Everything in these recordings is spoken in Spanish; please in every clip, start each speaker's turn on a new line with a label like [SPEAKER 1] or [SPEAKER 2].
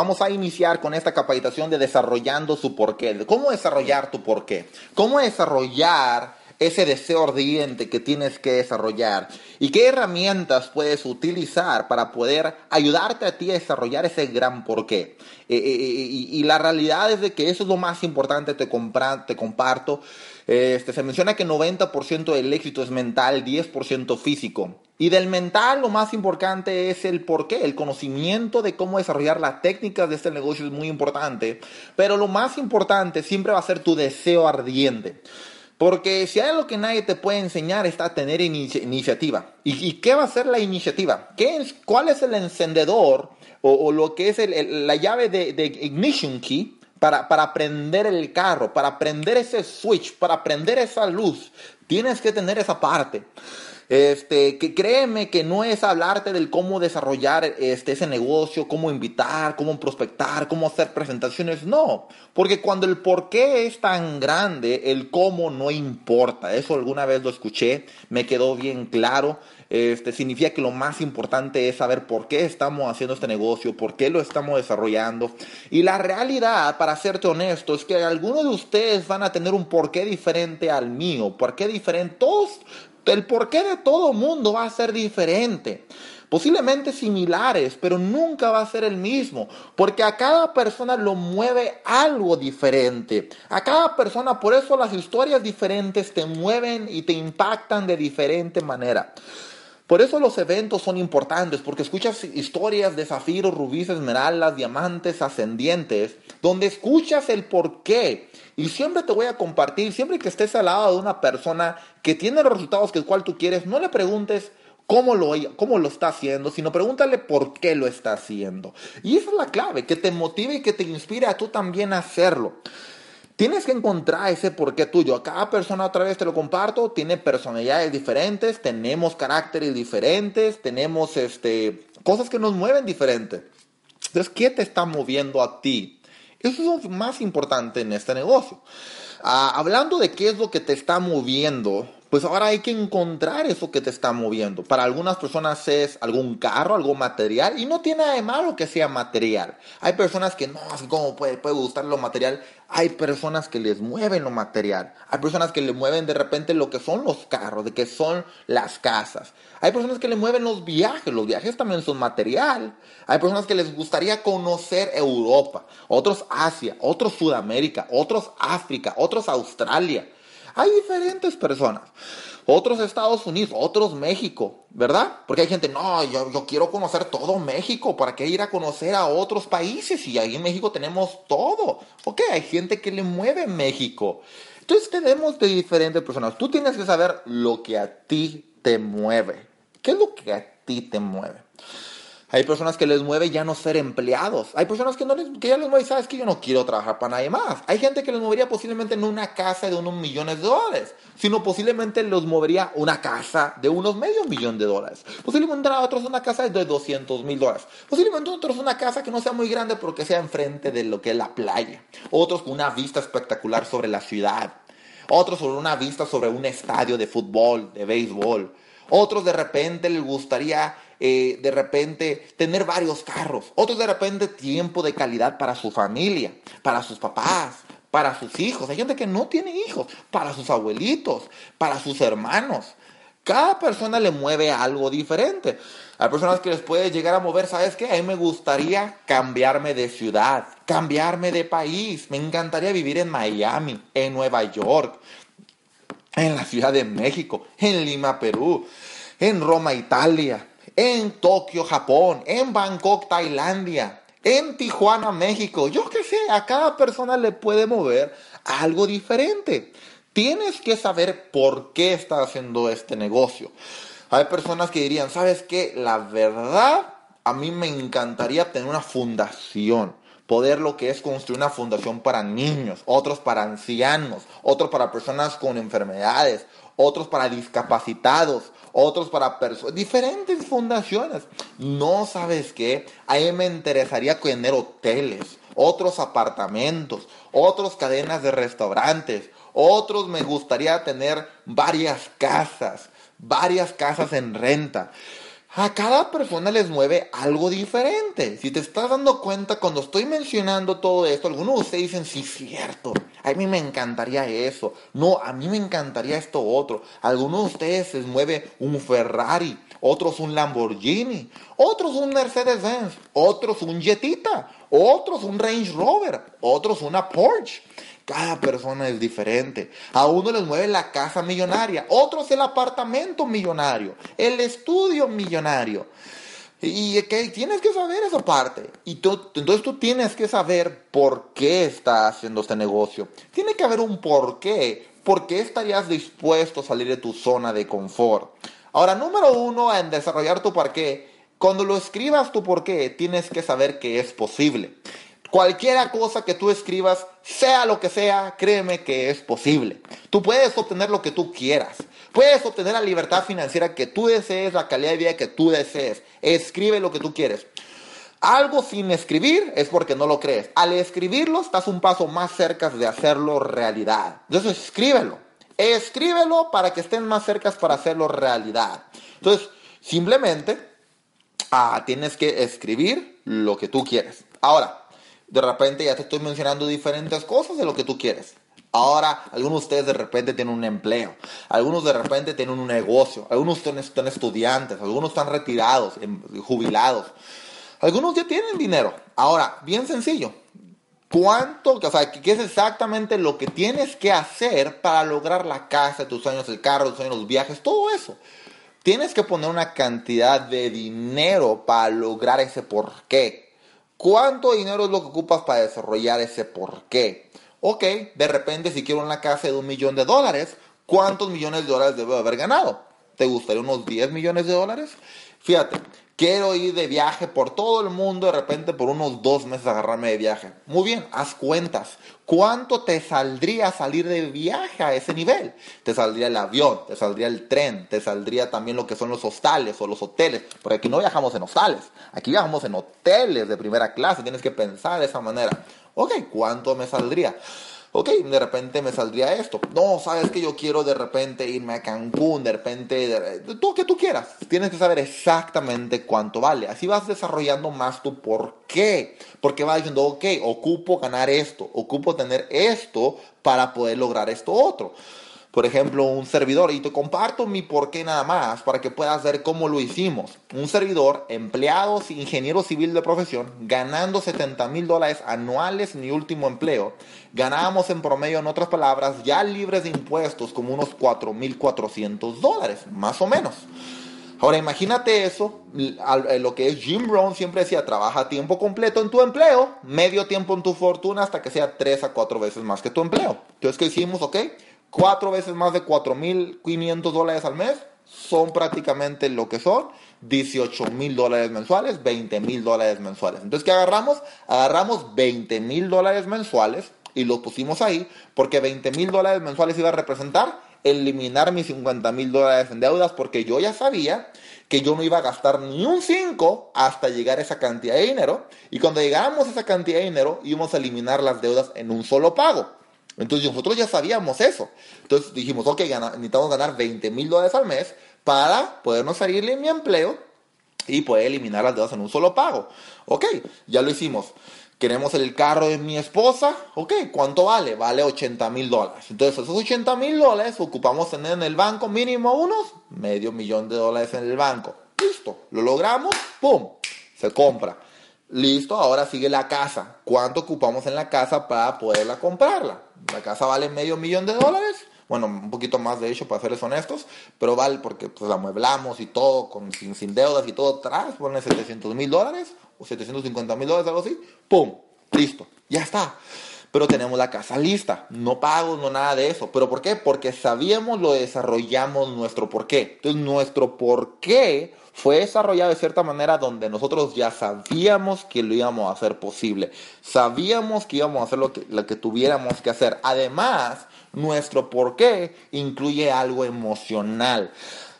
[SPEAKER 1] Vamos a iniciar con esta capacitación de desarrollando su porqué. ¿Cómo desarrollar tu porqué? ¿Cómo desarrollar ese deseo ardiente que tienes que desarrollar y qué herramientas puedes utilizar para poder ayudarte a ti a desarrollar ese gran porqué. Eh, eh, eh, y, la realidad es de que eso es lo más importante, te, te comparto. Este, se menciona que 90% del éxito es mental, 10% físico. Y del mental lo más importante es el porqué, el conocimiento de cómo desarrollar las técnicas de este negocio es muy importante. Pero lo más importante siempre va a ser tu deseo ardiente. Porque si hay algo que nadie te puede enseñar está a tener iniciativa. ¿Y, qué va a ser la iniciativa? ¿Qué es, ¿Cuál es el encendedor o, lo que es la llave de, de, ignition key para, para prender el carro, para prender ese switch, para prender esa luz? Tienes que tener esa parte. Este, que créeme que no es hablarte del cómo desarrollar este, ese negocio, cómo invitar, cómo prospectar, cómo hacer presentaciones, no. Porque cuando el por qué es tan grande, el cómo no importa. Eso alguna vez lo escuché, me quedó bien claro. Este, significa que lo más importante es saber por qué estamos haciendo este negocio, por qué lo estamos desarrollando. Y la realidad, para serte honesto, es que algunos de ustedes van a tener un porqué diferente al mío, porqué diferente. Todos, el porqué de todo mundo va a ser diferente. Posiblemente similares, pero nunca va a ser el mismo, porque a cada persona lo mueve algo diferente. A cada persona, por eso las historias diferentes te mueven y te impactan de diferente manera. Por eso los eventos son importantes, porque escuchas historias de zafiros, rubíes, esmeraldas, diamantes, ascendientes, donde escuchas el porqué. Y siempre te voy a compartir, siempre que estés al lado de una persona que tiene los resultados que el cual tú quieres, no le preguntes cómo lo, cómo lo está haciendo, sino pregúntale por qué lo está haciendo. Y esa es la clave, que te motive y que te inspire a tú también a hacerlo. Tienes que encontrar ese porqué tuyo. A cada persona otra vez te lo comparto, tiene personalidades diferentes, tenemos caracteres diferentes, tenemos este, cosas que nos mueven diferente. Entonces, ¿qué te está moviendo a ti? Eso es lo más importante en este negocio. Ah, hablando de qué es lo que te está moviendo, pues ahora hay que encontrar eso que te está moviendo. Para algunas personas es algún carro, algo material, y no tiene nada de malo que sea material. Hay personas que no, así como puede, puede gustar lo material. Hay personas que les mueven lo material. Hay personas que le mueven de repente lo que son los carros, de que son las casas. Hay personas que le mueven los viajes. Los viajes también son material. Hay personas que les gustaría conocer Europa, otros Asia, otros Sudamérica, otros África, otros Australia. Hay diferentes personas. Otros Estados Unidos, otros México, ¿verdad? Porque hay gente, no, yo, quiero conocer todo México, ¿para qué ir a conocer a otros países? Y ahí en México tenemos todo. Ok, hay gente que le mueve México. Entonces tenemos de diferentes personas. Tú tienes que saber lo que a ti te mueve. ¿Qué es lo que a ti te mueve? Hay personas que les mueve ya no ser empleados. Hay personas que, no les, que ya les mueve, sabes que yo no quiero trabajar para nadie más. Hay gente que les movería posiblemente en una casa de unos millones de dólares, sino posiblemente los movería una casa de unos medio millón de dólares. Posiblemente a otros una casa de 200 mil dólares. Posiblemente a otros una casa que no sea muy grande pero que sea enfrente de lo que es la playa. Otros con una vista espectacular sobre la ciudad. Otros con una vista sobre un estadio de fútbol, de béisbol. Otros de repente les gustaría eh, de repente tener varios carros, otros de repente tiempo de calidad para su familia, para sus papás, para sus hijos. Hay gente que no tiene hijos, para sus abuelitos, para sus hermanos. Cada persona le mueve algo diferente. Hay personas que les puede llegar a mover, ¿sabes qué? A mí me gustaría cambiarme de ciudad, cambiarme de país. Me encantaría vivir en Miami, en Nueva York, en la Ciudad de México, en Lima, Perú, en Roma, Italia, en Tokio, Japón, en Bangkok, Tailandia, en Tijuana, México. Yo qué sé, a cada persona le puede mover algo diferente. Tienes que saber por qué estás haciendo este negocio. Hay personas que dirían, ¿sabes qué? La verdad, a mí me encantaría tener una fundación poder lo que es construir una fundación para niños, otros para ancianos, otros para personas con enfermedades, otros para discapacitados, otros para personas, diferentes fundaciones. No sabes qué, a mí me interesaría tener hoteles, otros apartamentos, otros cadenas de restaurantes, otros me gustaría tener varias casas, varias casas en renta. A cada persona les mueve algo diferente. Si te estás dando cuenta, cuando estoy mencionando todo esto, algunos de ustedes dicen, sí, cierto, a mí me encantaría eso. No, a mí me encantaría esto otro. algunos de ustedes les mueve un Ferrari, otros un Lamborghini, otros un Mercedes-Benz, otros un Jetita, otros un Range Rover, otros una Porsche. Cada persona es diferente. A uno les mueve la casa millonaria, otros el apartamento millonario, el estudio millonario. Y que tienes que saber esa parte. Y entonces tú tienes que saber por qué estás haciendo este negocio. Tiene que haber un por qué. ¿Por qué estarías dispuesto a salir de tu zona de confort? Ahora, número uno, en desarrollar tu por qué. Cuando lo escribas tu por qué, tienes que saber que es posible. Cualquiera cosa que tú escribas, sea lo que sea, créeme que es posible. Tú puedes obtener lo que tú quieras. Puedes obtener la libertad financiera que tú desees, la calidad de vida que tú desees. Escribe lo que tú quieres. Algo sin escribir es porque no lo crees. Al escribirlo estás un paso más cerca de hacerlo realidad. Entonces escríbelo. Escríbelo para que estén más cerca para hacerlo realidad. Entonces, simplemente ah, tienes que escribir lo que tú quieres. Ahora, de repente ya te estoy mencionando diferentes cosas de lo que tú quieres. Ahora, algunos de ustedes de repente tienen un empleo, algunos de repente tienen un negocio, algunos están, estudiantes, algunos están retirados, em, jubilados, algunos ya tienen dinero. Ahora, bien sencillo, ¿cuánto, o sea, qué es exactamente lo que tienes que hacer para lograr la casa tus sueños, el carro tus sueños, los viajes, todo eso? Tienes que poner una cantidad de dinero para lograr ese porqué. ¿Cuánto dinero es lo que ocupas para desarrollar ese por qué? Ok, de repente si quiero una casa de un millón de dólares, ¿cuántos millones de dólares debo haber ganado? ¿Te gustaría unos 10 millones de dólares? Fíjate, quiero ir de viaje por todo el mundo, de repente por unos dos meses agarrarme de viaje. Muy bien, haz cuentas. ¿Cuánto te saldría salir de viaje a ese nivel? Te saldría el avión, te saldría el tren, te saldría también lo que son los hostales o los hoteles, porque aquí no viajamos en hostales, aquí viajamos en hoteles de primera clase, tienes que pensar de esa manera. Ok, ¿cuánto me saldría? Ok, de repente me saldría esto. No, sabes que yo quiero de repente irme a Cancún, de repente, de, todo que tú quieras. Tienes que saber exactamente cuánto vale. Así vas desarrollando más tu por qué. Porque vas diciendo, ok, ocupo ganar esto, ocupo tener esto para poder lograr esto otro por ejemplo, un servidor, y te comparto mi por qué nada más para que puedas ver cómo lo hicimos. Un servidor, empleado, ingeniero civil de profesión, ganando 70 mil dólares anuales, mi último empleo. Ganábamos en promedio, en otras palabras, ya libres de impuestos, como unos 4.400 dólares, más o menos. Ahora imagínate eso, eh, lo que es Jim Brown siempre decía, trabaja tiempo completo en tu empleo, medio tiempo en tu fortuna hasta que sea 3 a 4 veces más que tu empleo. Entonces, ¿qué hicimos? Ok, cuatro veces más de 4.500 dólares al mes, son prácticamente lo que son 18 mil dólares mensuales, 20 mil dólares mensuales. Entonces, ¿qué agarramos? Agarramos 20 mil dólares mensuales y los pusimos ahí porque 20 mil dólares mensuales iba a representar eliminar mis 50 mil dólares en deudas porque yo ya sabía que yo no iba a gastar ni un 5 hasta llegar a esa cantidad de dinero y cuando llegáramos a esa cantidad de dinero íbamos a eliminar las deudas en un solo pago. Entonces nosotros ya sabíamos eso. Entonces dijimos, ok, necesitamos ganar 20 mil dólares al mes para podernos salir de mi empleo y poder eliminar las deudas en un solo pago. Ok, ya lo hicimos. Queremos el carro de mi esposa. Ok, ¿cuánto vale? Vale 80 mil dólares. Entonces esos 80 mil dólares ocupamos tener en el banco mínimo unos medio millón de dólares en el banco. Listo, lo logramos, ¡pum! Se compra. Listo, ahora sigue la casa. ¿Cuánto ocupamos en la casa para poderla comprarla? La casa vale medio millón de dólares. Bueno, un poquito más de hecho, para serles honestos, pero vale porque pues la amueblamos y todo, con, sin, deudas y todo atrás, pone 700 mil dólares o 750 mil dólares, algo así. ¡Pum! Listo, ya está. Pero tenemos la casa lista, no pagos, no nada de eso. ¿Pero por qué? Porque sabíamos, lo desarrollamos nuestro por qué. Entonces, nuestro por qué fue desarrollado de cierta manera donde nosotros ya sabíamos que lo íbamos a hacer posible. Sabíamos que íbamos a hacer lo que, lo que tuviéramos que hacer. Además, nuestro por qué incluye algo emocional,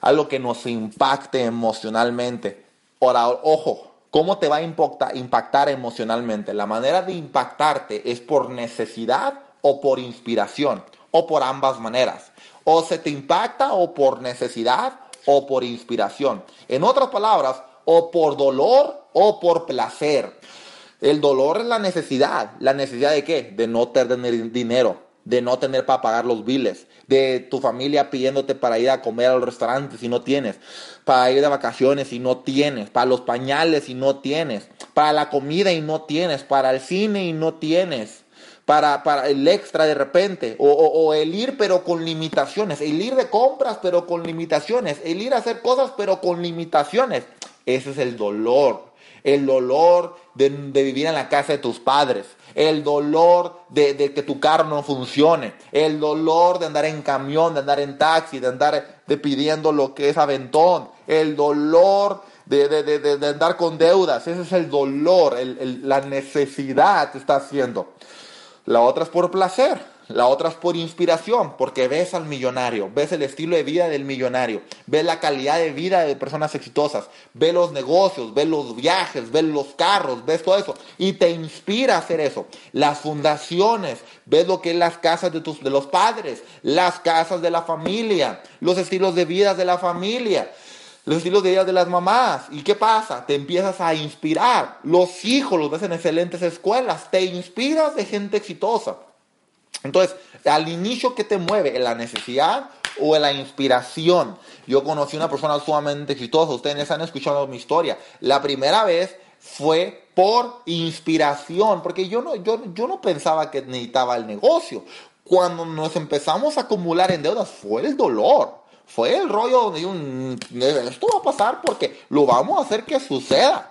[SPEAKER 1] algo que nos impacte emocionalmente. Ahora, ojo, ¿cómo te va a impactar, impactar emocionalmente? La manera de impactarte es por necesidad o por inspiración, o por ambas maneras. O se te impacta o por necesidad o por inspiración. En otras palabras, o por dolor o por placer. El dolor es la necesidad. ¿La necesidad de qué? De no tener dinero, de no tener para pagar los biles, de tu familia pidiéndote para ir a comer al restaurante si no tienes, para ir de vacaciones si no tienes, para los pañales si no tienes, para la comida y no tienes, para el cine y no tienes. Para, para, el extra de repente, o, o, el ir pero con limitaciones, el ir de compras pero con limitaciones, el ir a hacer cosas pero con limitaciones. Ese es el dolor el dolor de, vivir en la casa de tus padres, el dolor de, que tu carro no funcione, el dolor de andar en camión, de andar en taxi, de andar pidiendo lo que es aventón, el dolor de, andar con deudas, ese es el dolor, la necesidad te está haciendo. La otra es por placer. La otra es por inspiración, porque ves al millonario, ves el estilo de vida del millonario, ves la calidad de vida de personas exitosas, ves los negocios, ves los viajes, ves los carros, ves todo eso y te inspira a hacer eso. Las fundaciones, ves lo que es las casas de, tus, de los padres, las casas de la familia, los estilos de vida de la familia los estilos de vida de las mamás. ¿Y qué pasa? Te empiezas a inspirar. Los hijos los ves en excelentes escuelas. Te inspiras de gente exitosa. Entonces, al inicio, ¿qué te mueve? ¿En la necesidad o en la inspiración? Yo conocí una persona sumamente exitosa, ustedes han escuchado mi historia. La primera vez fue por inspiración, porque yo no, yo, yo no pensaba que necesitaba el negocio. Cuando nos empezamos a acumular en deudas, fue el dolor. Fue el rollo de un, esto va a pasar porque lo vamos a hacer que suceda.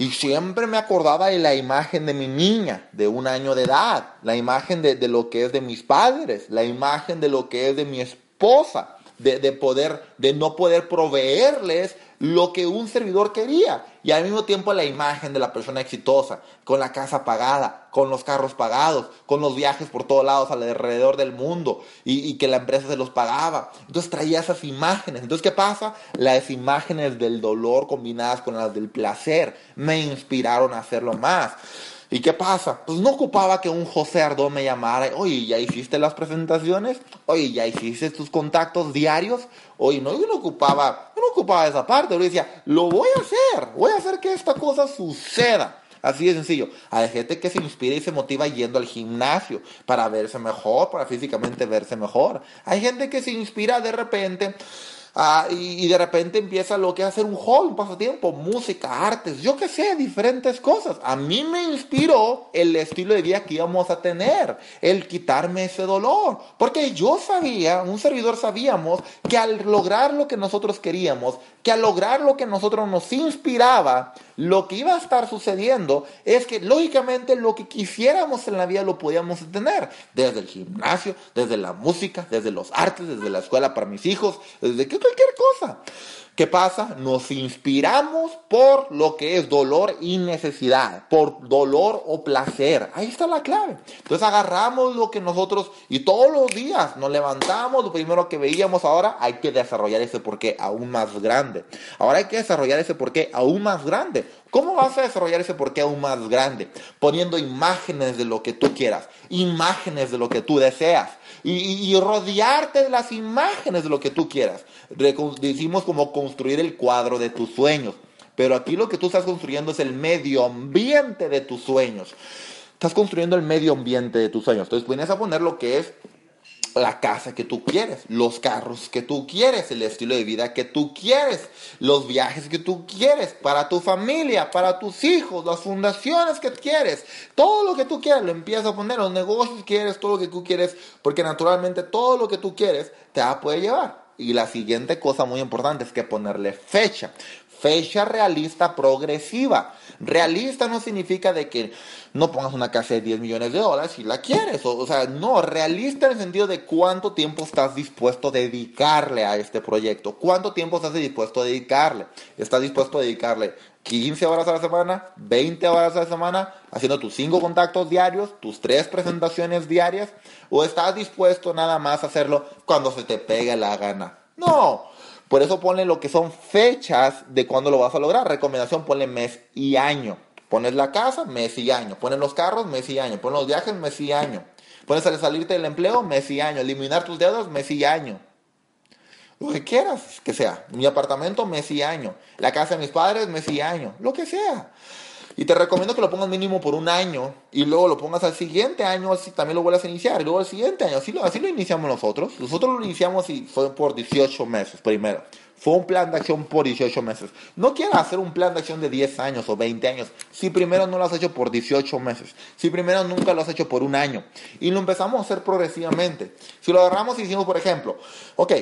[SPEAKER 1] Y siempre me acordaba de la imagen de mi niña de un año de edad, la imagen de, lo que es de mis padres, la imagen de lo que es de mi esposa, de, poder, de no poder proveerles lo que un servidor quería. Y al mismo tiempo la imagen de la persona exitosa, con la casa pagada, con los carros pagados, con los viajes por todos lados alrededor del mundo y, que la empresa se los pagaba. Entonces traía esas imágenes. Entonces, ¿qué pasa? Las imágenes del dolor combinadas con las del placer me inspiraron a hacerlo más. ¿Y qué pasa? Pues no ocupaba que un José Ardón me llamara, oye, ¿ya hiciste las presentaciones? Oye, ¿ya hiciste tus contactos diarios? Oye, no, yo no ocupaba, no ocupaba esa parte, yo decía, lo voy a hacer, voy a hacer que esta cosa suceda. Así de sencillo. Hay gente que se inspira y se motiva yendo al gimnasio para verse mejor, para físicamente verse mejor. Hay gente que se inspira de repente Ah, y, de repente empieza lo que es hacer un hobby, un pasatiempo, música, artes, yo qué sé, diferentes cosas. A mí me inspiró el estilo de vida que íbamos a tener, el quitarme ese dolor. Porque yo sabía, un servidor sabíamos, que al lograr lo que nosotros queríamos, que al lograr lo que nosotros nos inspiraba, lo que iba a estar sucediendo es que lógicamente lo que quisiéramos en la vida lo podíamos tener. Desde el gimnasio, desde la música, desde los artes, desde la escuela para mis hijos, desde cualquier cosa. ¿Qué pasa? Nos inspiramos por lo que es dolor y necesidad, por dolor o placer. Ahí está la clave. Entonces agarramos lo que nosotros y todos los días nos levantamos, lo primero que veíamos ahora, hay que desarrollar ese porqué aún más grande. Ahora hay que desarrollar ese porqué aún más grande. ¿Cómo vas a desarrollar ese porqué aún más grande? Poniendo imágenes de lo que tú quieras, imágenes de lo que tú deseas y, rodearte de las imágenes de lo que tú quieras. Decimos como construir el cuadro de tus sueños. Pero aquí lo que tú estás construyendo es el medio ambiente de tus sueños. Estás construyendo el medio ambiente de tus sueños. Entonces vienes a poner lo que es la casa que tú quieres, los carros que tú quieres, el estilo de vida que tú quieres, los viajes que tú quieres para tu familia, para tus hijos, las fundaciones que quieres, todo lo que tú quieres, lo empiezas a poner, los negocios que quieres, todo lo que tú quieres, porque naturalmente todo lo que tú quieres te va a poder llevar. Y la siguiente cosa muy importante es que ponerle fecha fecha realista progresiva. Realista no significa de que no pongas una casa de 10 millones de dólares si la quieres. O, sea, no, realista en el sentido de cuánto tiempo estás dispuesto a dedicarle a este proyecto. ¿Cuánto tiempo estás dispuesto a dedicarle? ¿Estás dispuesto a dedicarle 15 horas a la semana, 20 horas a la semana, haciendo tus 5 contactos diarios, tus 3 presentaciones diarias? ¿O estás dispuesto nada más a hacerlo cuando se te pegue la gana? No, por eso ponle lo que son fechas de cuándo lo vas a lograr. Recomendación, ponle mes y año. Pones la casa, mes y año. Pones los carros, mes y año. Pones los viajes, mes y año. Pones salirte del empleo, mes y año. Eliminar tus deudas, mes y año. lo que quieras que sea. Mi apartamento, mes y año. La casa de mis padres, mes y año. Lo que sea. Y te recomiendo que lo pongas mínimo por un año y luego lo pongas al siguiente año, así también lo vuelvas a iniciar. Y luego al siguiente año, así lo, así lo iniciamos nosotros. Nosotros lo iniciamos y fue por 18 meses primero. Fue un plan de acción por 18 meses. No quieras hacer un plan de acción de 10 años o 20 años si primero no lo has hecho por 18 meses. Si primero nunca lo has hecho por un año. Y lo empezamos a hacer progresivamente. Si lo agarramos y decimos, por ejemplo, ok,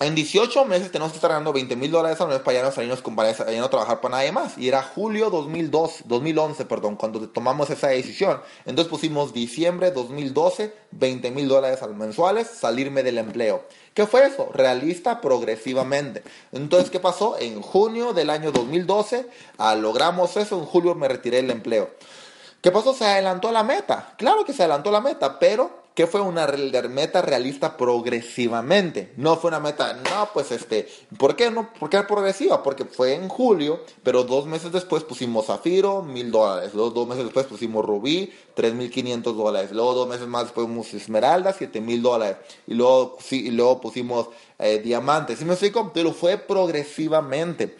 [SPEAKER 1] en 18 meses tenemos que estar ganando 20 mil dólares al mes para ya no salirnos para ya no trabajar para nadie más. Y era julio 2002, 2011, perdón, cuando tomamos esa decisión. Entonces pusimos diciembre 2012, 20 mil dólares al mensuales, salirme del empleo. ¿Qué fue eso? Realista progresivamente. Entonces, ¿qué pasó? En junio del año 2012, ah, logramos eso, en julio me retiré del empleo. ¿Qué pasó? Se adelantó la meta. Claro que se adelantó la meta, pero que fue una meta realista progresivamente. No fue una meta, no, pues este, ¿por qué no? ¿Por qué progresiva? Porque fue en julio, pero dos meses después pusimos Zafiro, mil dólares. Luego dos meses después pusimos Rubí, tres mil quinientos dólares. Luego dos meses más después pusimos Esmeralda, siete mil dólares. Y luego, sí, y luego pusimos eh, Diamantes. ¿Sí me explico? Pero fue progresivamente.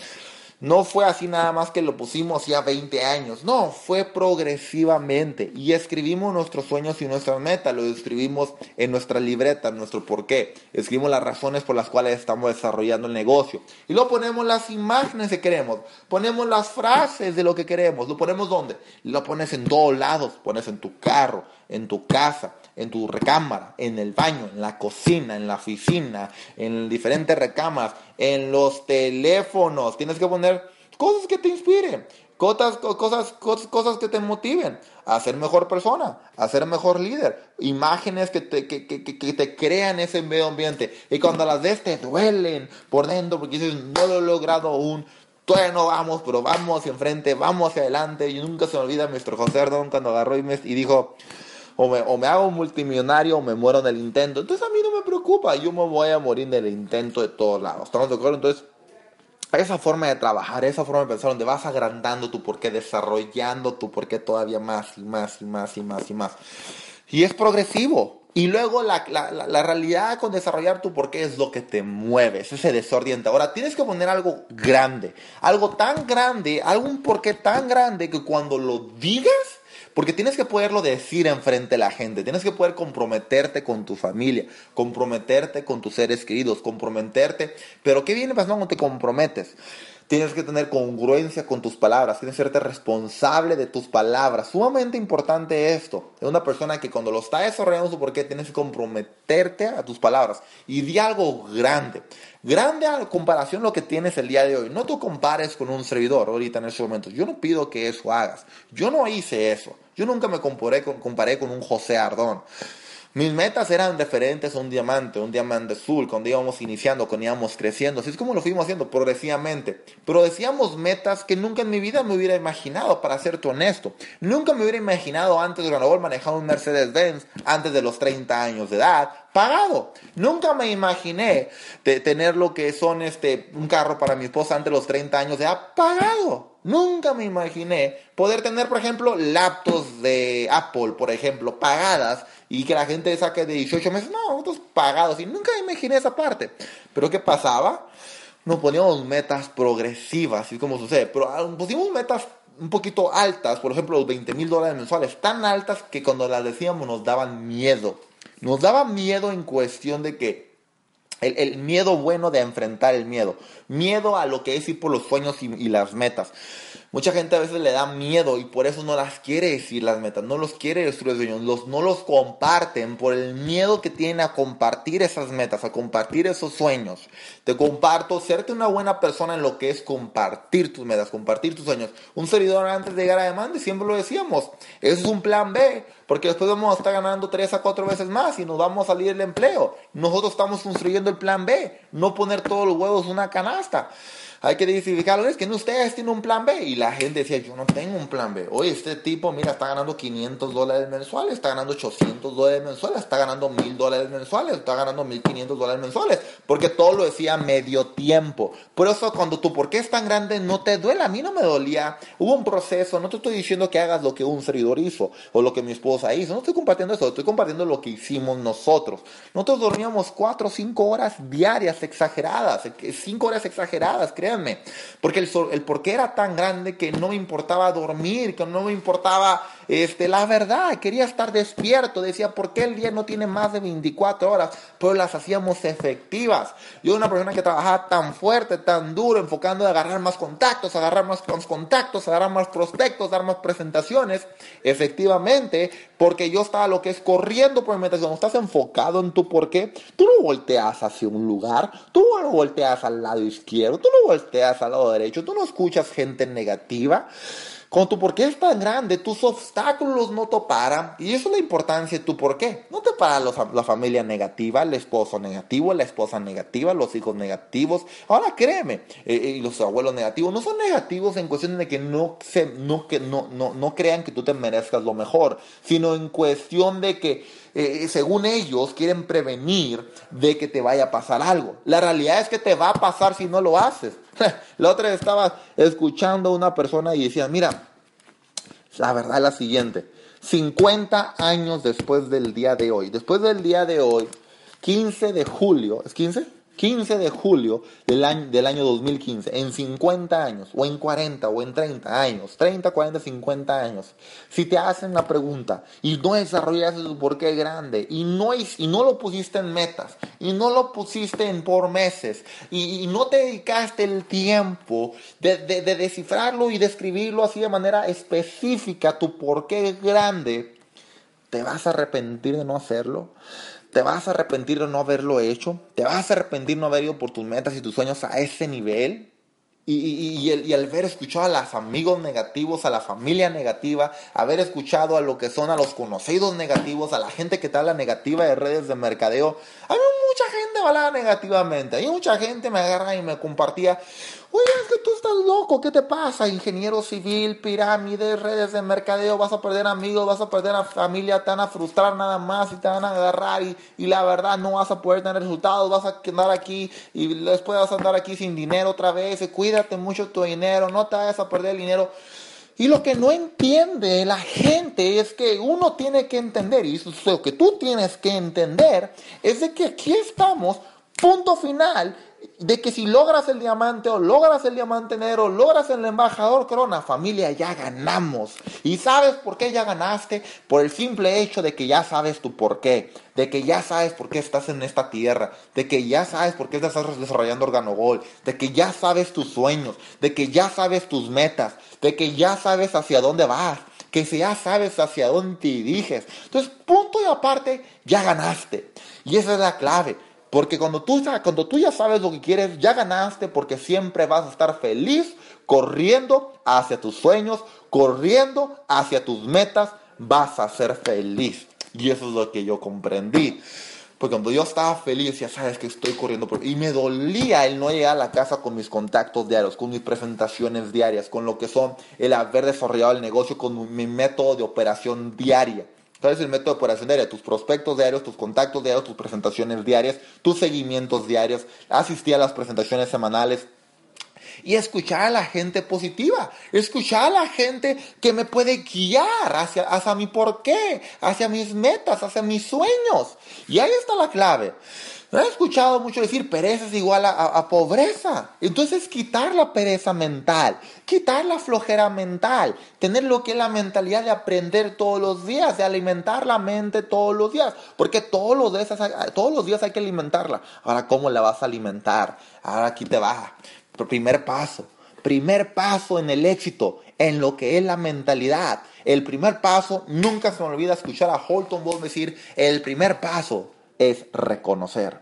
[SPEAKER 1] No fue así nada más que lo pusimos ya 20 años, no, fue progresivamente. Y escribimos nuestros sueños y nuestras metas, lo escribimos en nuestra libreta, nuestro porqué, escribimos las razones por las cuales estamos desarrollando el negocio. Y luego ponemos las imágenes que queremos, ponemos las frases de lo que queremos, lo ponemos donde, lo pones en todos lados, pones en tu carro, en tu casa, en tu recámara, en el baño, en la cocina, en la oficina, en diferentes recámaras, en los teléfonos. Tienes que poner cosas que te inspiren, cosas, cosas, cosas, que te motiven a ser mejor persona, a ser mejor líder, imágenes que te, que, que, que te crean ese medio ambiente. Y cuando las ves te duelen por dentro porque dices, no lo he logrado aún. Todavía no vamos, pero vamos hacia enfrente, vamos hacia adelante. Y nunca se me olvida nuestro José Ardón cuando agarró y, me, y dijo, o me, o me hago multimillonario o me muero en el intento. Entonces a mí no me preocupa, yo me voy a morir en el intento de todos lados. ¿Estamos de acuerdo? Entonces, esa forma de trabajar, esa forma de pensar, donde vas agrandando tu porqué, desarrollando tu porqué todavía más y más y más y más y más. Y es progresivo. Y luego la, la, la, realidad con desarrollar tu porqué es lo que te mueve, es ese desoriente. Ahora tienes que poner algo grande, algo tan grande, algún porqué tan grande que cuando lo digas, porque tienes que poderlo decir enfrente de la gente, tienes que poder comprometerte con tu familia, comprometerte con tus seres queridos, comprometerte. Pero ¿qué viene pasando cuando te comprometes? Tienes que tener congruencia con tus palabras, tienes que serte responsable de tus palabras. Sumamente importante esto. Es una persona que cuando lo está desarrollando su porqué, tienes que comprometerte a tus palabras y di algo grande. Grande a comparación lo que tienes el día de hoy. No tú compares con un servidor ahorita en este momento. Yo no pido que eso hagas. Yo no hice eso. Yo nunca me comparé con, comparé con un José Ardón. Mis metas eran diferentes a un diamante, un diamante azul, cuando íbamos iniciando, cuando íbamos creciendo. Así es como lo fuimos haciendo progresivamente. Pero decíamos metas que nunca en mi vida me hubiera imaginado, para serte honesto. Nunca me hubiera imaginado antes de cuando manejar un Mercedes-Benz, antes de los 30 años de edad, pagado. Nunca me imaginé tener lo que son este, un carro para mi esposa antes de los 30 años de edad, pagado. Nunca me imaginé poder tener, por ejemplo, laptops de Apple, por ejemplo, pagadas y que la gente saque de 18 meses. No, nosotros pagados. Y nunca imaginé esa parte. Pero ¿qué pasaba? Nos poníamos metas progresivas, así como sucede. Pero ah, pusimos metas un poquito altas, por ejemplo, los 20 mil dólares mensuales, tan altas que cuando las decíamos nos daban miedo. Nos daba miedo en cuestión de que el, miedo bueno de enfrentar el miedo. Miedo a lo que es ir por los sueños y, y, las metas. Mucha gente a veces le da miedo y por eso no las quiere decir las metas, no los quiere destruir los sueños, los, no los comparten por el miedo que tienen a compartir esas metas, a compartir esos sueños. Te comparto, serte una buena persona en lo que es compartir tus metas, compartir tus sueños. Un servidor antes de llegar a demanda, siempre lo decíamos, eso es un plan B, porque después vamos a estar ganando tres a cuatro veces más y nos vamos a salir del empleo. Nosotros estamos construyendo el plan B, no poner todos los huevos en una canasta. Hay que diversificarlo. Es que no, ustedes tienen un plan B. Y la gente decía, yo no tengo un plan B. Oye, este tipo, mira, está ganando 500 dólares mensuales, está ganando 800 dólares mensuales, está ganando 1000 dólares mensuales, está ganando 1500 dólares mensuales. Porque todo lo decía medio tiempo. Por eso cuando tu por qué es tan grande no te duele. A mí no me dolía. Hubo un proceso. No te estoy diciendo que hagas lo que un servidor hizo o lo que mi esposa hizo. No estoy compartiendo eso. Estoy compartiendo lo que hicimos nosotros. Nosotros dormíamos 4 o 5 horas diarias exageradas. 5 horas exageradas, créanme. Porque el, el por qué era tan grande que no me importaba dormir, que no me importaba este, la verdad. Quería estar despierto. Decía, ¿por qué el día no tiene más de 24 horas? Pero las hacíamos efectivas. Yo, una persona que trabajaba tan fuerte, tan duro, enfocando a agarrar más contactos, agarrar más contactos, agarrar más prospectos, dar más presentaciones, efectivamente, porque yo estaba lo que es corriendo por mi meta. Cuando estás enfocado en tu por qué, tú no volteas hacia un lugar, tú no volteas al lado izquierdo, tú no volteas al lado derecho, tú no escuchas gente negativa. Con tu por qué es tan grande, tus obstáculos no te paran. Y eso es la importancia de tu por qué. No te para la familia negativa, el esposo negativo, la esposa negativa, los hijos negativos. Ahora créeme, eh, eh, y los abuelos negativos no son negativos en cuestión de que no, se, no, que no, no, no crean que tú te merezcas lo mejor, sino en cuestión de que eh, según ellos quieren prevenir de que te vaya a pasar algo. La realidad es que te va a pasar si no lo haces. La otra vez estaba escuchando a una persona y decía, mira, la verdad es la siguiente, 50 años después del día de hoy, después del día de hoy, 15 de julio, ¿es 15? 15 de julio del año, del año 2015, en 50 años, o en 40, o en 30 años, 30, 40, 50 años, si te hacen la pregunta y no desarrollaste tu porqué grande, y no, y no lo pusiste en metas, y no lo pusiste en por meses, y, no te dedicaste el tiempo de, de, de descifrarlo y describirlo así de manera específica, tu porqué grande, ¿te vas a arrepentir de no hacerlo? Te vas a arrepentir de no haberlo hecho. Te vas a arrepentir de no haber ido por tus metas y tus sueños a ese nivel. Y, el, al ver escuchado a los amigos negativos, a la familia negativa, haber escuchado a lo que son a los conocidos negativos, a la gente que te habla negativa de redes de mercadeo, a mucha gente me hablaba negativamente. Y mucha gente me agarra y me compartía, Oye, es que tú estás loco, ¿qué te pasa? Ingeniero civil, pirámides, redes de mercadeo, vas a perder amigos, vas a perder a familia, te van a frustrar nada más y te van a agarrar y, y la verdad no vas a poder tener resultados, vas a andar aquí y después vas a andar aquí sin dinero otra vez, y cuídate mucho tu dinero, no te vayas a perder el dinero. Y lo que no entiende la gente es que uno tiene que entender, y lo que tú tienes que entender, es de que aquí estamos, punto final, de que si logras el diamante o logras el diamante negro, logras el embajador corona, familia, ya ganamos. ¿Y sabes por qué ya ganaste? Por el simple hecho de que ya sabes tu por qué, de que ya sabes por qué estás en esta tierra, de que ya sabes por qué estás desarrollando Organogol, de que ya sabes tus sueños, de que ya sabes tus metas, de que ya sabes hacia dónde vas que ya sabes hacia dónde te diriges. Entonces, punto y aparte, ya ganaste. Y esa es la clave. Porque cuando tú, ya sabes lo que quieres, ya ganaste porque siempre vas a estar feliz corriendo hacia tus sueños, corriendo hacia tus metas, vas a ser feliz. Y eso es lo que yo comprendí. Porque cuando yo estaba feliz, ya sabes que estoy corriendo. Y me dolía el no llegar a la casa con mis contactos diarios, con mis presentaciones diarias, con lo que son el haber desarrollado el negocio, con mi método de operación diaria. ¿Sabes el método de? Tus prospectos diarios, tus contactos diarios, tus presentaciones diarias, tus seguimientos diarios, asistir a las presentaciones semanales, y escuchar a la gente positiva, escuchar a la gente que me puede guiar hacia, hacia mi porqué, hacia mis metas, hacia mis sueños. Y ahí está la clave. He escuchado mucho decir pereza es igual a, pobreza. Entonces quitar la pereza mental, quitar la flojera mental, tener lo que es la mentalidad de aprender todos los días, de alimentar la mente todos los días, porque todos los días, todos los días hay que alimentarla. Ahora, ¿cómo la vas a alimentar? Ahora aquí te va. Primer paso, primer paso en el éxito, en lo que es la mentalidad. El primer paso, nunca se me olvida escuchar a Holton Ball decir, el primer paso es reconocer.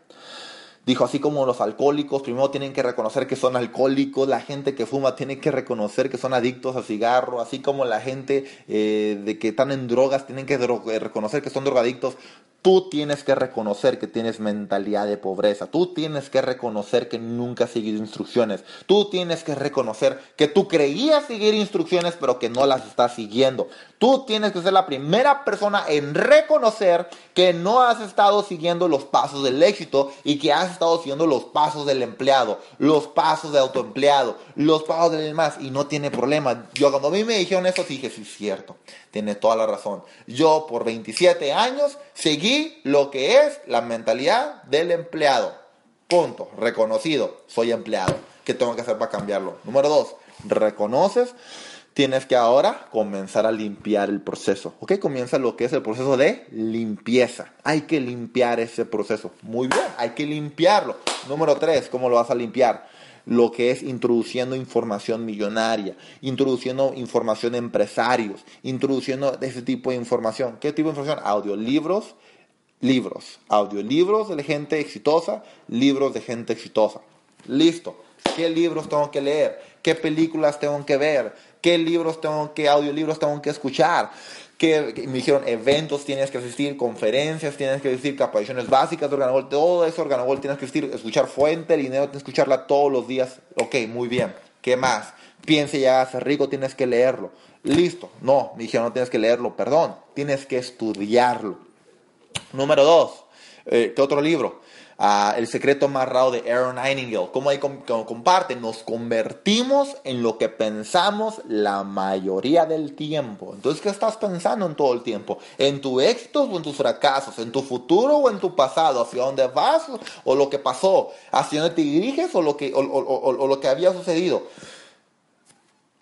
[SPEAKER 1] Dijo, así como los alcohólicos primero tienen que reconocer que son alcohólicos, la gente que fuma tiene que reconocer que son adictos a cigarro, así como la gente eh, de que están en drogas tienen que reconocer que son drogadictos. Tú tienes que reconocer que tienes mentalidad de pobreza. Tú tienes que reconocer que nunca has seguido instrucciones. Tú tienes que reconocer que tú creías seguir instrucciones pero que no las estás siguiendo. Tú tienes que ser la primera persona en reconocer que no has estado siguiendo los pasos del éxito y que has estado siguiendo los pasos del empleado, los pasos del autoempleado, los pasos del demás y no tiene problema. Yo cuando a mí me dijeron eso dije, sí, es cierto, tiene toda la razón. Yo por 27 años seguí lo que es la mentalidad del empleado. Punto, reconocido, soy empleado. ¿Qué tengo que hacer para cambiarlo? Número dos, reconoces tienes que ahora comenzar a limpiar el proceso. ¿Ok? Comienza lo que es el proceso de limpieza. Hay que limpiar ese proceso. Muy bien, hay que limpiarlo. Número tres, ¿cómo lo vas a limpiar? Lo que es introduciendo información millonaria, introduciendo información de empresarios, introduciendo ese tipo de información. ¿Qué tipo de información? Audiolibros, libros. Audiolibros de gente exitosa, libros de gente exitosa. Listo. ¿Qué libros tengo que leer? ¿Qué películas tengo que ver? qué libros tengo, qué audiolibros tengo que escuchar. Que, me dijeron eventos tienes que asistir, conferencias tienes que asistir, capacitaciones básicas de Organogol, todo eso Organogol tienes que asistir, escuchar fuente, dinero tienes que escucharla todos los días. Ok, muy bien. ¿Qué más? Piense ya ser rico, tienes que leerlo. Listo. No, me dijeron no tienes que leerlo, perdón, tienes que estudiarlo. Número dos, eh, ¿qué otro libro? El secreto más raro de Aaron Nightingale. Como ahí comparte, nos convertimos en lo que pensamos la mayoría del tiempo. Entonces, ¿qué estás pensando en todo el tiempo? ¿En tu éxito o en tus fracasos? ¿En tu futuro o en tu pasado? ¿Hacia dónde vas o lo que pasó? ¿Hacia dónde te diriges o lo que, o lo que había sucedido?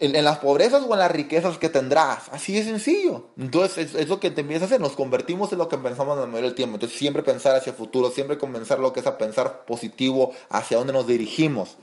[SPEAKER 1] En, las pobrezas o en las riquezas que tendrás. Así de sencillo. Entonces, es, lo que te empieza a hacer. Nos convertimos en lo que pensamos en el mayor del tiempo. Entonces, siempre pensar hacia el futuro, siempre comenzar lo que es a pensar positivo hacia dónde nos dirigimos.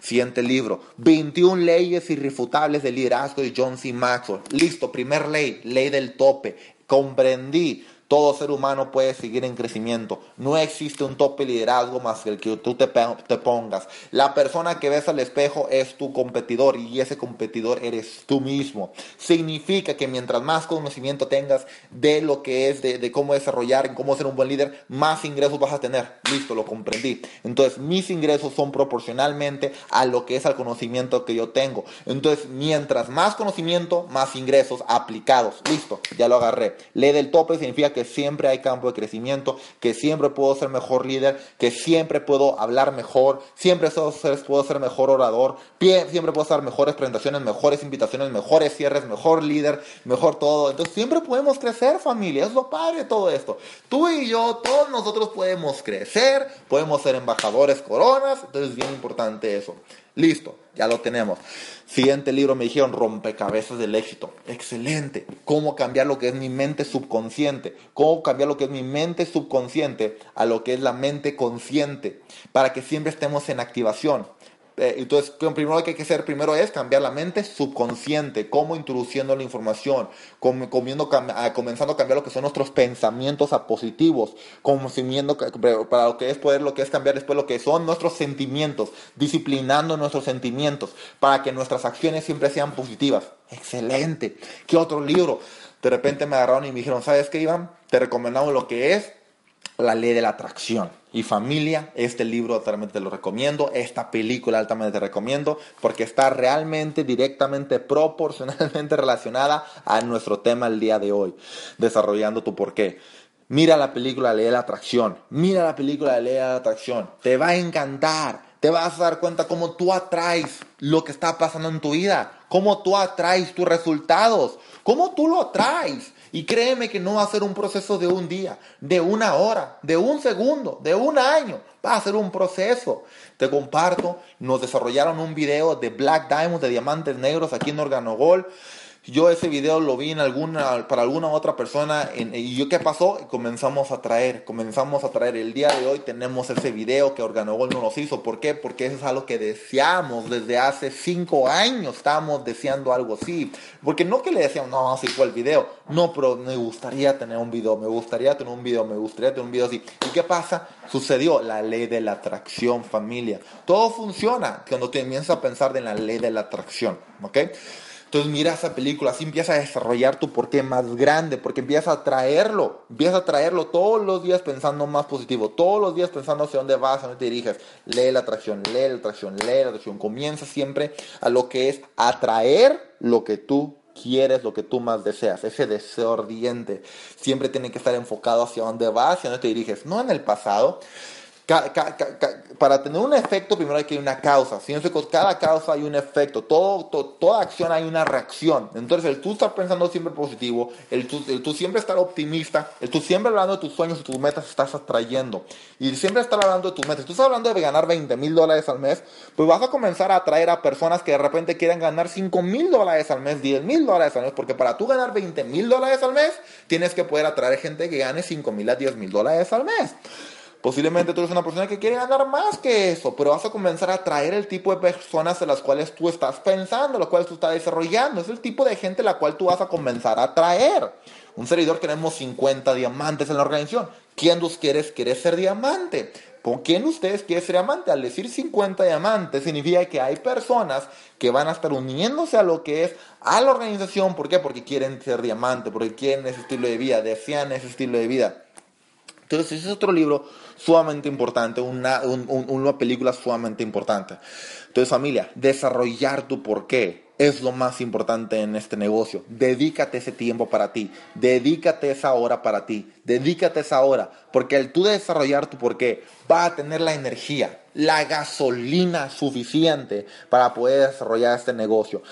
[SPEAKER 1] Siguiente libro: 21 leyes irrefutables de liderazgo de John C. Maxwell. Listo, primer ley, ley del tope. Comprendí todo ser humano puede seguir en crecimiento. No existe un tope liderazgo más que el que tú te, te, pongas. La persona que ves al espejo es tu competidor y ese competidor eres tú mismo. Significa que mientras más conocimiento tengas de lo que es, de, de cómo desarrollar, cómo ser un buen líder, más ingresos vas a tener. Listo, lo comprendí. Entonces, mis ingresos son proporcionalmente a lo que es al conocimiento que yo tengo. Entonces, mientras más conocimiento, más ingresos aplicados. Listo, ya lo agarré. Ley del tope significa que siempre hay campo de crecimiento, que siempre puedo ser mejor líder, que siempre puedo hablar mejor, siempre puedo ser, mejor orador, siempre puedo hacer mejores presentaciones, mejores invitaciones, mejores cierres, mejor líder, mejor todo. Entonces siempre podemos crecer familia, es lo padre todo esto. Tú y yo, todos nosotros podemos crecer, podemos ser embajadores coronas, entonces es bien importante eso. Listo, ya lo tenemos. Siguiente libro me dijeron rompecabezas del éxito. Excelente. ¿Cómo cambiar lo que es mi mente subconsciente? ¿Cómo cambiar lo que es mi mente subconsciente a lo que es la mente consciente? Para que siempre estemos en activación. Eh, entonces, lo primero que hay que hacer primero es cambiar la mente subconsciente, cómo introduciendo la información, comiendo, ah, comenzando a cambiar lo que son nuestros pensamientos a positivos, consumiendo para lo que es poder, lo que es cambiar después lo que son nuestros sentimientos, disciplinando nuestros sentimientos para que nuestras acciones siempre sean positivas. Excelente. ¿Qué otro libro? De repente me agarraron y me dijeron, ¿sabes qué, Iván? Te recomendamos lo que es la ley de la atracción. Y familia, este libro altamente te lo recomiendo, esta película altamente te recomiendo, porque está realmente, directamente, proporcionalmente relacionada a nuestro tema el día de hoy, desarrollando tu porqué. Mira la película Ley de la Atracción, mira la película Ley de la Atracción, te va a encantar, te vas a dar cuenta cómo tú atraes lo que está pasando en tu vida, cómo tú atraes tus resultados, cómo tú lo atraes. Y créeme que no va a ser un proceso de un día, de una hora, de un segundo, de un año. Va a ser un proceso. Te comparto, nos desarrollaron un video de Black Diamonds, de diamantes negros aquí en Organogol. Yo ese video lo vi en alguna, para alguna otra persona y yo qué pasó, comenzamos a traer, comenzamos a traer. El día de hoy tenemos ese video que Organogol no nos hizo. ¿Por qué? Porque eso es algo que deseamos desde hace cinco años. Estábamos deseando algo así. Porque no que le decíamos, no, así fue el video. No, pero me gustaría tener un video, me gustaría tener un video, me gustaría tener un video así. ¿Y qué pasa? Sucedió la ley de la atracción, familia. Todo funciona cuando comienzas a pensar en la ley de la atracción. ¿Ok? Entonces mira esa película, así empieza a desarrollar tu porqué más grande, porque empieza a traerlo, empieza a traerlo todos los días pensando más positivo, todos los días pensando hacia dónde vas, a dónde te diriges. Lee la atracción, lee la atracción, lee la atracción. Comienza siempre a lo que es atraer lo que tú quieres, lo que tú más deseas, ese deseo ardiente. Siempre tiene que estar enfocado hacia dónde vas, hacia dónde te diriges, no en el pasado, para tener un efecto, primero hay que hay una causa. cada causa hay un efecto. Todo, toda acción hay una reacción. Entonces, el tú estar pensando siempre positivo, el tú, el tú siempre estar optimista, el tú siempre hablando de tus sueños y tus metas, estás atrayendo. Y siempre estar hablando de tus metas. Tú estás hablando de ganar 20 mil dólares al mes, pues vas a comenzar a atraer a personas que de repente quieran ganar 5 mil dólares al mes, 10 mil dólares al mes, porque para tú ganar 20 mil dólares al mes, tienes que poder atraer gente que gane 5 mil a 10 mil dólares al mes. Posiblemente tú eres una persona que quiere ganar más que eso, pero vas a comenzar a atraer el tipo de personas en las cuales tú estás pensando, las cuales tú estás desarrollando. Es el tipo de gente la cual tú vas a comenzar a atraer. Un servidor queremos 50 diamantes en la organización. ¿Quién de ustedes quiere ser diamante? ¿Por quién de ustedes quiere ser diamante? Al decir 50 diamantes significa que hay personas que van a estar uniéndose a lo que es a la organización. ¿Por qué? Porque quieren ser diamante, porque quieren ese estilo de vida, desean ese estilo de vida. Entonces, ese es otro libro sumamente importante, una, una película sumamente importante. Entonces, familia, desarrollar tu porqué es lo más importante en este negocio. Dedícate ese tiempo para ti, dedícate esa hora para ti, dedícate esa hora, porque al tú desarrollar tu porqué, va a tener la energía, la gasolina suficiente para poder desarrollar este negocio.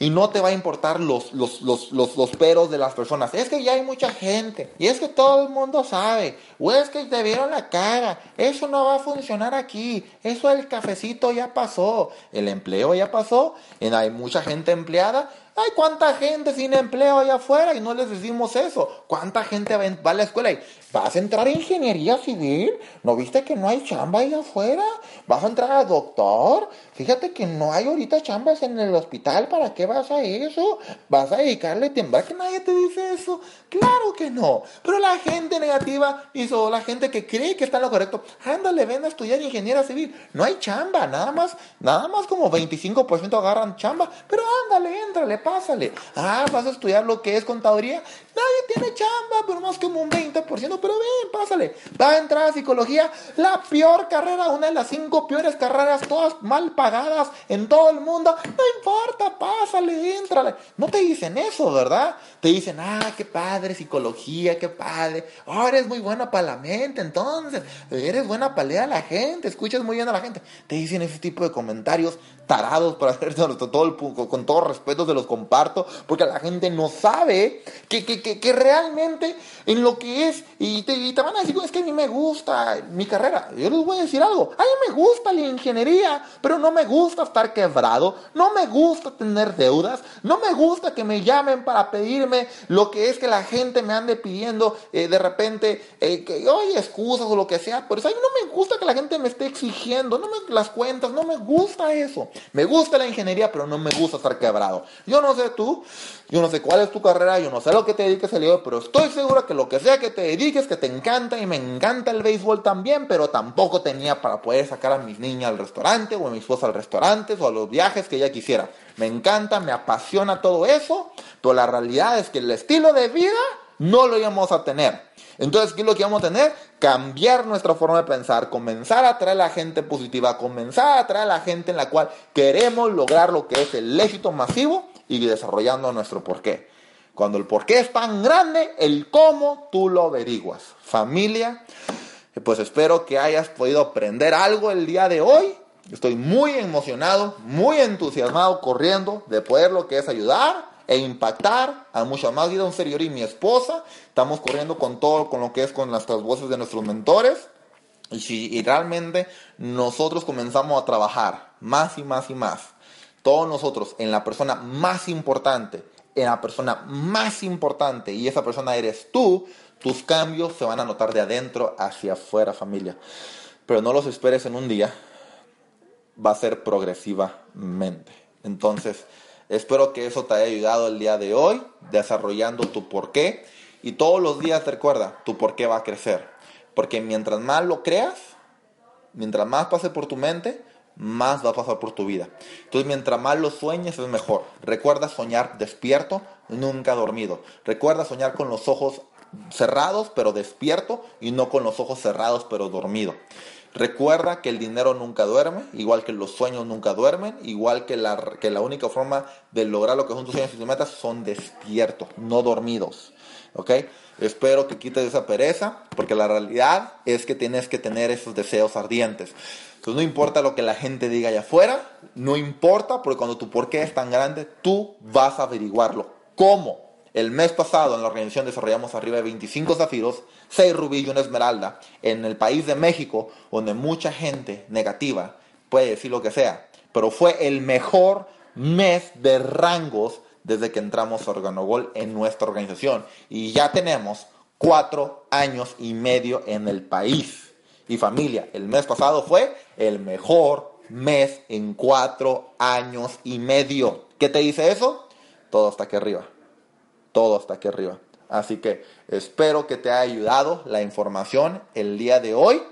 [SPEAKER 1] Y no te va a importar los, los, los, los, peros de las personas. Es que ya hay mucha gente. Y es que todo el mundo sabe. O es que te vieron la cara. Eso no va a funcionar aquí. Eso el cafecito ya pasó. El empleo ya pasó. Y hay mucha gente empleada Ay, cuánta gente sin empleo allá afuera y no les decimos eso. ¿Cuánta gente va a la escuela y vas a entrar a ingeniería civil? ¿No viste que no hay chamba allá afuera? ¿Vas a entrar a doctor? Fíjate que no hay ahorita chambas en el hospital. ¿Para qué vas a eso? ¿Vas a dedicarle tiempo? que nadie te dice eso? Claro que no. Pero la gente negativa hizo la gente que cree que está en lo correcto. Ándale, ven a estudiar ingeniería civil. No hay chamba, nada más, nada más como 25% agarran chamba. Pero ándale, éntrale, pásale. Ah, vas a estudiar lo que es contaduría. Nadie tiene chamba, pero más como un 20%. Pero ven, pásale. Va a entrar a psicología, la peor carrera, una de las cinco peores carreras, todas mal pagadas en todo el mundo. No importa, pásale, éntrale. No te dicen eso, ¿verdad? Te dicen, ah, qué padre, psicología, qué padre. Oh, eres muy buena para la mente, entonces. Eres buena para leer a la gente, escuchas muy bien a la gente. Te dicen ese tipo de comentarios tarados para hacer todo el, con todo respeto se los comparto, porque la gente no sabe que, que, que, realmente en lo que es, y te, van a decir, es que a mí me gusta mi carrera. Yo les voy a decir algo, a mí me gusta la ingeniería, pero no me gusta estar quebrado, no me gusta tener deudas, no me gusta que me llamen para pedirme lo que es que la gente me ande pidiendo eh, de repente, eh, que oye, excusas o lo que sea, por eso a mí no me gusta que la gente me esté exigiendo, no me las cuentas, no me gusta eso. Me gusta la ingeniería, pero no me gusta estar quebrado. Yo no sé tú, yo no sé cuál es tu carrera, yo no sé lo que te dediques el día, pero estoy seguro que lo que sea que te dediques, que te encanta y me encanta el béisbol también, pero tampoco tenía para poder sacar a mis niñas al restaurante o a mi esposa al restaurante o a los viajes que ella quisiera. Me encanta, me apasiona todo eso, pero la realidad es que el estilo de vida no lo íbamos a tener. Entonces, ¿qué es lo que vamos a tener? Cambiar nuestra forma de pensar, comenzar a atraer a la gente positiva, comenzar a atraer a la gente en la cual queremos lograr lo que es el éxito masivo y desarrollando nuestro porqué. Cuando el porqué es tan grande, el cómo tú lo averiguas. Familia, pues espero que hayas podido aprender algo el día de hoy. Estoy muy emocionado, muy entusiasmado, corriendo de poder lo que es ayudar e impactar a mucha más vida. Un servidor y mi esposa. Estamos corriendo con todo, con lo que es con las voces de nuestros mentores. Y si realmente nosotros comenzamos a trabajar más y más y más, todos nosotros en la persona más importante, en la persona más importante, y esa persona eres tú, tus cambios se van a notar de adentro hacia afuera, familia. Pero no los esperes en un día, va a ser progresivamente. Entonces, Espero que eso te haya ayudado el día de hoy, desarrollando tu porqué. Y todos los días recuerda, tu porqué va a crecer. Porque mientras más lo creas, mientras más pase por tu mente, más va a pasar por tu vida. Entonces, mientras más lo sueñes, es mejor. Recuerda soñar despierto, nunca dormido. Recuerda soñar con los ojos cerrados, pero despierto, y no con los ojos cerrados, pero dormido. Recuerda que el dinero nunca duerme, igual que los sueños nunca duermen, igual que la, que la única forma de lograr lo que son tus sueños y tus metas son despiertos, no dormidos. ¿Ok? Espero que quites esa pereza, porque la realidad es que tienes que tener esos deseos ardientes. Entonces no importa lo que la gente diga allá afuera, no importa, porque cuando tu porqué es tan grande, tú vas a averiguarlo. ¿Cómo? El mes pasado en la organización desarrollamos arriba de 25 zafiros, 6 rubí y una esmeralda en el país de México, donde mucha gente negativa puede decir lo que sea, pero fue el mejor mes de rangos desde que entramos a Organogol en nuestra organización. Y ya tenemos cuatro años y medio en el país. Y familia, el mes pasado fue el mejor mes en cuatro años y medio. ¿Qué te dice eso? Todo hasta aquí arriba todo hasta aquí arriba. Así que espero que te haya ayudado la información el día de hoy.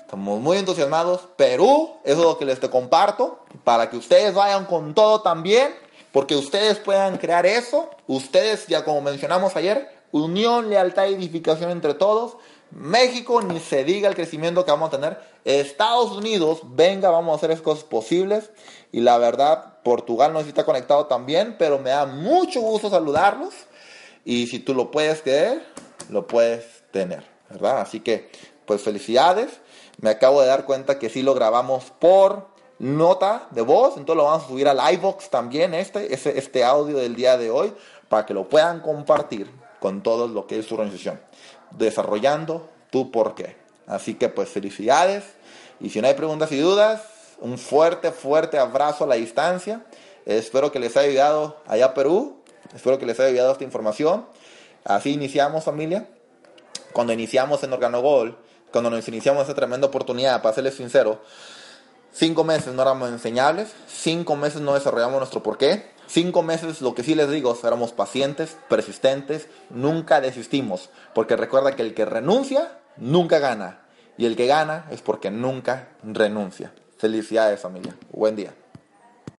[SPEAKER 1] Estamos muy entusiasmados. Perú, eso es lo que les te comparto, para que ustedes vayan con todo también, porque ustedes puedan crear eso. Ustedes, ya como mencionamos ayer, unión, lealtad y edificación entre todos. México, ni se diga el crecimiento que vamos a tener. Estados Unidos, venga, vamos a hacer esas cosas posibles. Y la verdad, Portugal no está conectado también, pero me da mucho gusto saludarlos. Y si tú lo puedes creer, lo puedes tener, ¿verdad? Así que, pues felicidades. Me acabo de dar cuenta que sí lo grabamos por nota de voz, entonces lo vamos a subir al iVox también, este, este, este audio del día de hoy, para que lo puedan compartir con todo lo que es su organización desarrollando tu porqué. Así que pues felicidades. Y si no hay preguntas y dudas, un fuerte, fuerte abrazo a la distancia. Espero que les haya ayudado allá a Perú. Espero que les haya ayudado esta información. Así iniciamos familia. Cuando iniciamos en Organogol, cuando nos iniciamos esa tremenda oportunidad, para serles sincero, cinco meses no éramos enseñables, cinco meses no desarrollamos nuestro porqué, Cinco meses, lo que sí les digo, éramos pacientes, persistentes, nunca desistimos, porque recuerda que el que renuncia nunca gana, y el que gana es porque nunca renuncia. Felicidades familia, buen día.